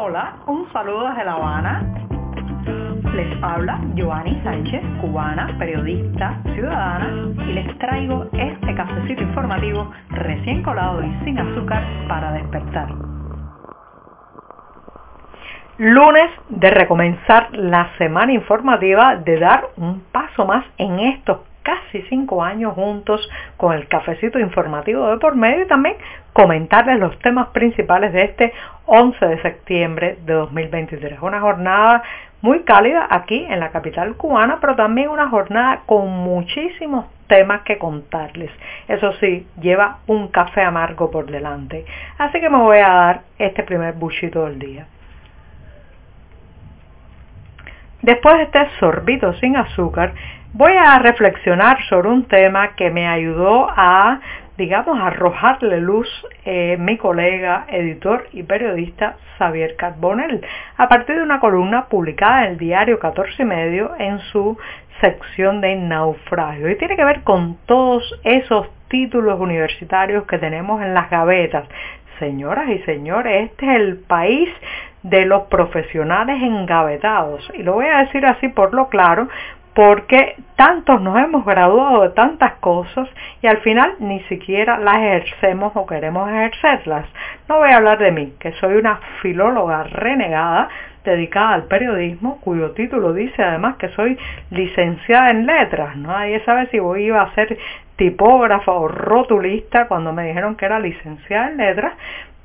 Hola, un saludo desde La Habana. Les habla Joanny Sánchez, cubana, periodista, ciudadana, y les traigo este cafecito informativo recién colado y sin azúcar para despertar. Lunes de recomenzar la semana informativa, de dar un paso más en estos casi cinco años juntos con el cafecito informativo de por medio y también comentarles los temas principales de este 11 de septiembre de 2023. Una jornada muy cálida aquí en la capital cubana, pero también una jornada con muchísimos temas que contarles. Eso sí, lleva un café amargo por delante. Así que me voy a dar este primer buchito del día. Después de este sorbito sin azúcar, voy a reflexionar sobre un tema que me ayudó a, digamos, arrojarle luz eh, mi colega, editor y periodista Xavier Carbonell, a partir de una columna publicada en el diario 14 y medio en su sección de naufragio. Y tiene que ver con todos esos títulos universitarios que tenemos en las gavetas. Señoras y señores, este es el país de los profesionales engavetados. Y lo voy a decir así por lo claro, porque tantos nos hemos graduado de tantas cosas y al final ni siquiera las ejercemos o queremos ejercerlas. No voy a hablar de mí, que soy una filóloga renegada dedicada al periodismo, cuyo título dice además que soy licenciada en letras. Nadie sabe si voy a ser tipógrafa o rotulista cuando me dijeron que era licenciada en letras,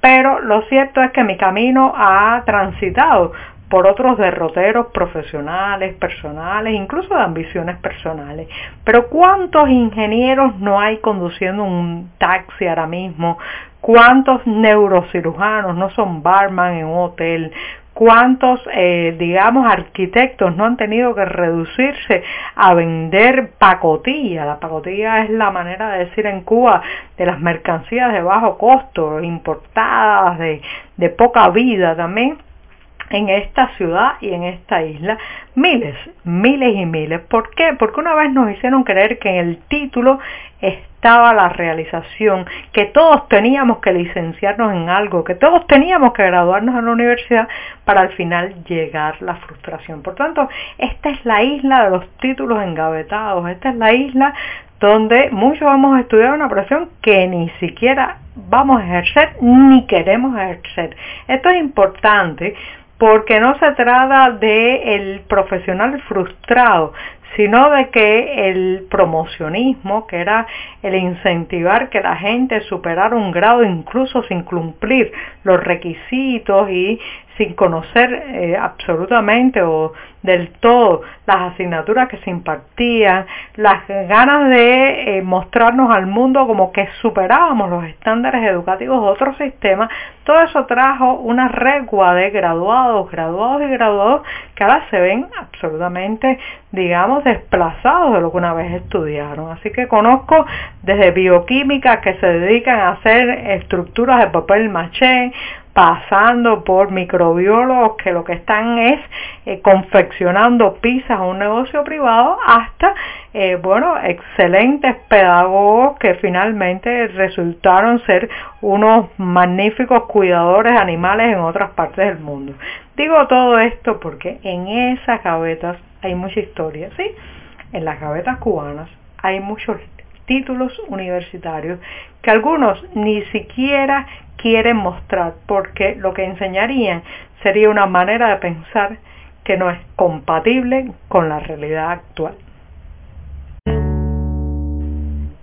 pero lo cierto es que mi camino ha transitado por otros derroteros profesionales, personales, incluso de ambiciones personales. Pero ¿cuántos ingenieros no hay conduciendo un taxi ahora mismo? ¿Cuántos neurocirujanos no son barman en un hotel? cuántos, eh, digamos, arquitectos no han tenido que reducirse a vender pacotilla. La pacotilla es la manera de decir en Cuba de las mercancías de bajo costo, importadas, de, de poca vida también en esta ciudad y en esta isla miles, miles y miles. ¿Por qué? Porque una vez nos hicieron creer que en el título estaba la realización, que todos teníamos que licenciarnos en algo, que todos teníamos que graduarnos en la universidad para al final llegar la frustración. Por tanto, esta es la isla de los títulos engavetados, esta es la isla donde muchos vamos a estudiar una profesión que ni siquiera vamos a ejercer ni queremos ejercer. Esto es importante porque no se trata de el profesional frustrado, sino de que el promocionismo, que era el incentivar que la gente superara un grado incluso sin cumplir los requisitos y sin conocer eh, absolutamente o del todo las asignaturas que se impartían, las ganas de eh, mostrarnos al mundo como que superábamos los estándares educativos de otros sistemas, todo eso trajo una regua de graduados, graduados y graduados que ahora se ven absolutamente, digamos, desplazados de lo que una vez estudiaron. Así que conozco desde bioquímica que se dedican a hacer estructuras de papel maché, pasando por microbiólogos que lo que están es eh, confeccionando pizzas a un negocio privado hasta eh, bueno excelentes pedagogos que finalmente resultaron ser unos magníficos cuidadores animales en otras partes del mundo. Digo todo esto porque en esas gavetas hay mucha historia sí en las gavetas cubanas hay muchos títulos universitarios que algunos ni siquiera quieren mostrar, porque lo que enseñarían sería una manera de pensar que no es compatible con la realidad actual.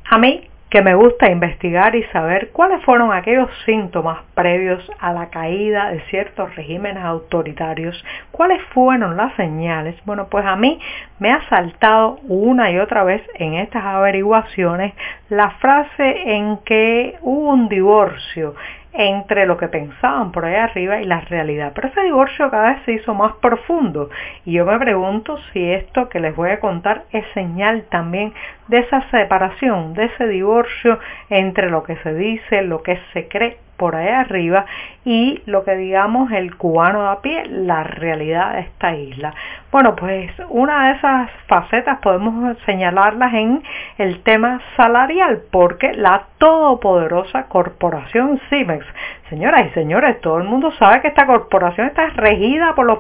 A mí que me gusta investigar y saber cuáles fueron aquellos síntomas previos a la caída de ciertos regímenes autoritarios, cuáles fueron las señales. Bueno, pues a mí me ha saltado una y otra vez en estas averiguaciones la frase en que hubo un divorcio entre lo que pensaban por ahí arriba y la realidad. Pero ese divorcio cada vez se hizo más profundo y yo me pregunto si esto que les voy a contar es señal también de esa separación, de ese divorcio entre lo que se dice, lo que se cree por ahí arriba y lo que digamos el cubano a pie, la realidad de esta isla. Bueno, pues una de esas facetas podemos señalarlas en el tema salarial, porque la todopoderosa corporación CIMEX, señoras y señores, todo el mundo sabe que esta corporación está regida por los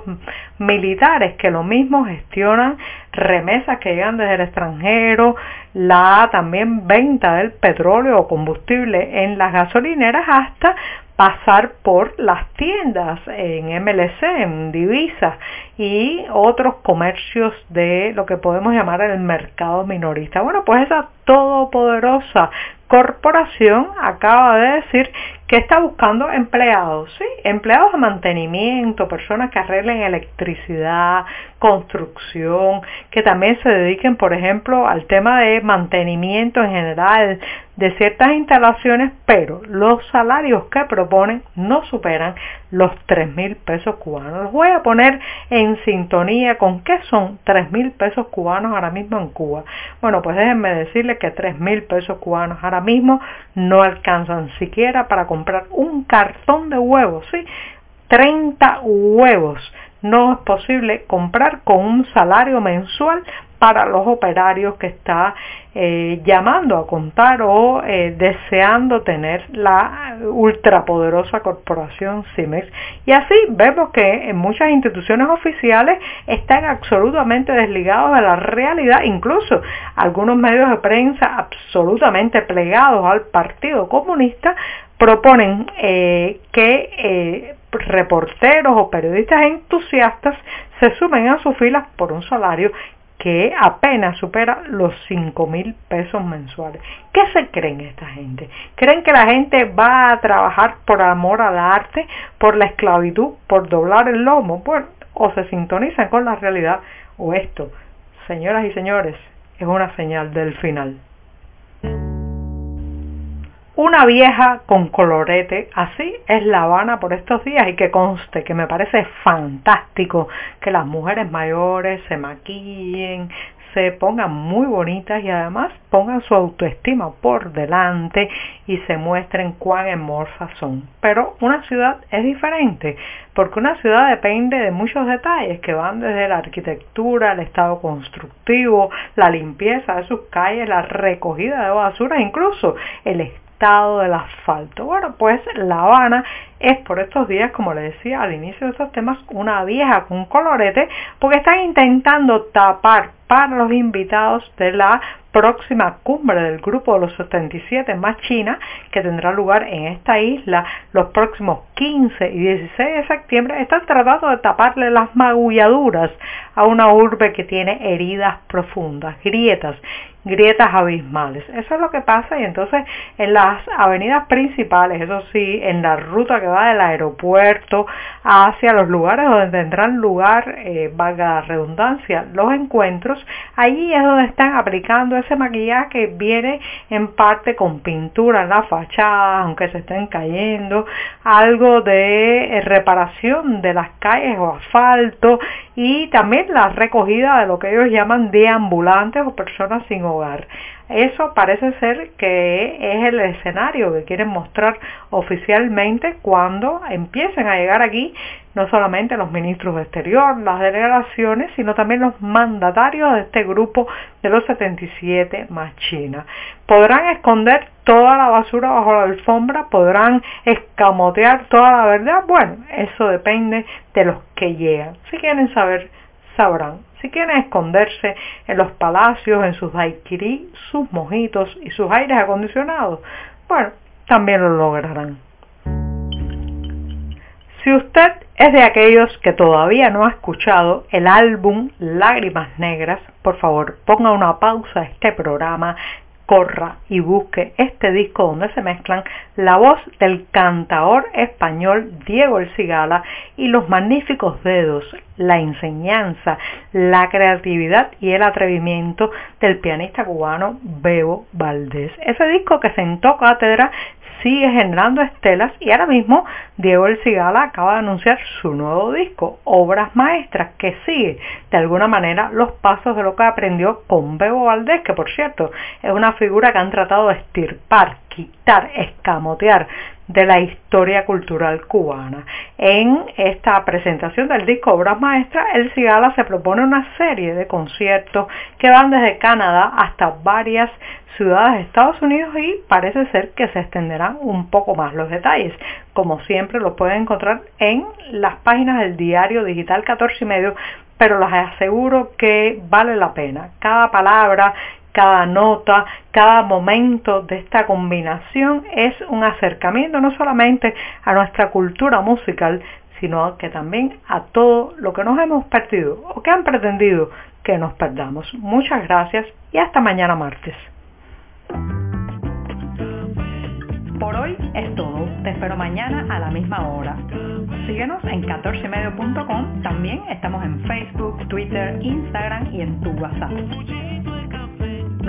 militares que lo mismo gestionan remesas que llegan desde el extranjero, la también venta del petróleo o combustible en las gasolineras hasta pasar por las tiendas en MLC, en divisas y otros comercios de lo que podemos llamar el mercado minorista. Bueno, pues esa todopoderosa corporación acaba de decir que está buscando empleados, ¿sí? Empleados de mantenimiento, personas que arreglen electricidad, construcción, que también se dediquen, por ejemplo, al tema de mantenimiento en general de ciertas instalaciones, pero los salarios que proponen no superan los 3 mil pesos cubanos. Los voy a poner en sintonía con qué son 3 mil pesos cubanos ahora mismo en Cuba. Bueno, pues déjenme decirles que 3 mil pesos cubanos ahora mismo no alcanzan siquiera para comprar un cartón de huevos, ¿sí? 30 huevos no es posible comprar con un salario mensual para los operarios que está eh, llamando a contar o eh, deseando tener la ultrapoderosa corporación CIMEX. Y así vemos que en muchas instituciones oficiales están absolutamente desligados de la realidad, incluso algunos medios de prensa absolutamente plegados al Partido Comunista proponen eh, que reporteros o periodistas entusiastas se sumen a sus filas por un salario que apenas supera los 5 mil pesos mensuales. ¿Qué se creen esta gente? ¿Creen que la gente va a trabajar por amor al arte, por la esclavitud, por doblar el lomo? Bueno, o se sintonizan con la realidad o esto, señoras y señores, es una señal del final una vieja con colorete, así es La Habana por estos días y que conste que me parece fantástico que las mujeres mayores se maquillen, se pongan muy bonitas y además pongan su autoestima por delante y se muestren cuán hermosas son. Pero una ciudad es diferente, porque una ciudad depende de muchos detalles que van desde la arquitectura, el estado constructivo, la limpieza de sus calles, la recogida de basura, incluso el del asfalto. Bueno, pues La Habana es por estos días, como le decía al inicio de estos temas, una vieja con colorete, porque están intentando tapar para los invitados de la próxima cumbre del grupo de los 77 más China, que tendrá lugar en esta isla los próximos 15 y 16 de septiembre, están tratando de taparle las magulladuras a una urbe que tiene heridas profundas, grietas grietas abismales. Eso es lo que pasa y entonces en las avenidas principales, eso sí, en la ruta que va del aeropuerto hacia los lugares donde tendrán lugar, eh, valga la redundancia, los encuentros, allí es donde están aplicando ese maquillaje que viene en parte con pintura en la fachada, aunque se estén cayendo, algo de eh, reparación de las calles o asfalto y también la recogida de lo que ellos llaman deambulantes o personas sin hogar. Eso parece ser que es el escenario que quieren mostrar oficialmente cuando empiecen a llegar aquí no solamente los ministros de exterior, las delegaciones, sino también los mandatarios de este grupo de los 77 más China. Podrán esconder toda la basura bajo la alfombra, podrán escamotear toda la verdad. Bueno, eso depende de los que llegan. Si quieren saber, sabrán. Si quieren esconderse en los palacios, en sus daiquiri, sus mojitos y sus aires acondicionados, bueno, también lo lograrán. Si usted es de aquellos que todavía no ha escuchado el álbum Lágrimas Negras, por favor ponga una pausa a este programa, corra y busque este disco donde se mezclan la voz del cantador español Diego El Cigala y los magníficos dedos, la enseñanza, la creatividad y el atrevimiento del pianista cubano Bebo Valdés. Ese disco que sentó cátedra sigue generando estelas y ahora mismo Diego El Cigala acaba de anunciar su nuevo disco, Obras Maestras, que sigue de alguna manera los pasos de lo que aprendió con Bebo Valdés, que por cierto es una figura que han tratado de estirpar, quitar, escamotear de la historia cultural cubana. En esta presentación del disco Obras Maestras, El Cigala se propone una serie de conciertos que van desde Canadá hasta varias ciudades de Estados Unidos y parece ser que se extenderán un poco más los detalles. Como siempre lo pueden encontrar en las páginas del diario digital 14 y medio, pero les aseguro que vale la pena. Cada palabra, cada nota, cada momento de esta combinación es un acercamiento no solamente a nuestra cultura musical, sino que también a todo lo que nos hemos perdido o que han pretendido que nos perdamos. Muchas gracias y hasta mañana martes. Por hoy es todo. Te espero mañana a la misma hora. Síguenos en 14medio.com. También estamos en Facebook, Twitter, Instagram y en tu WhatsApp.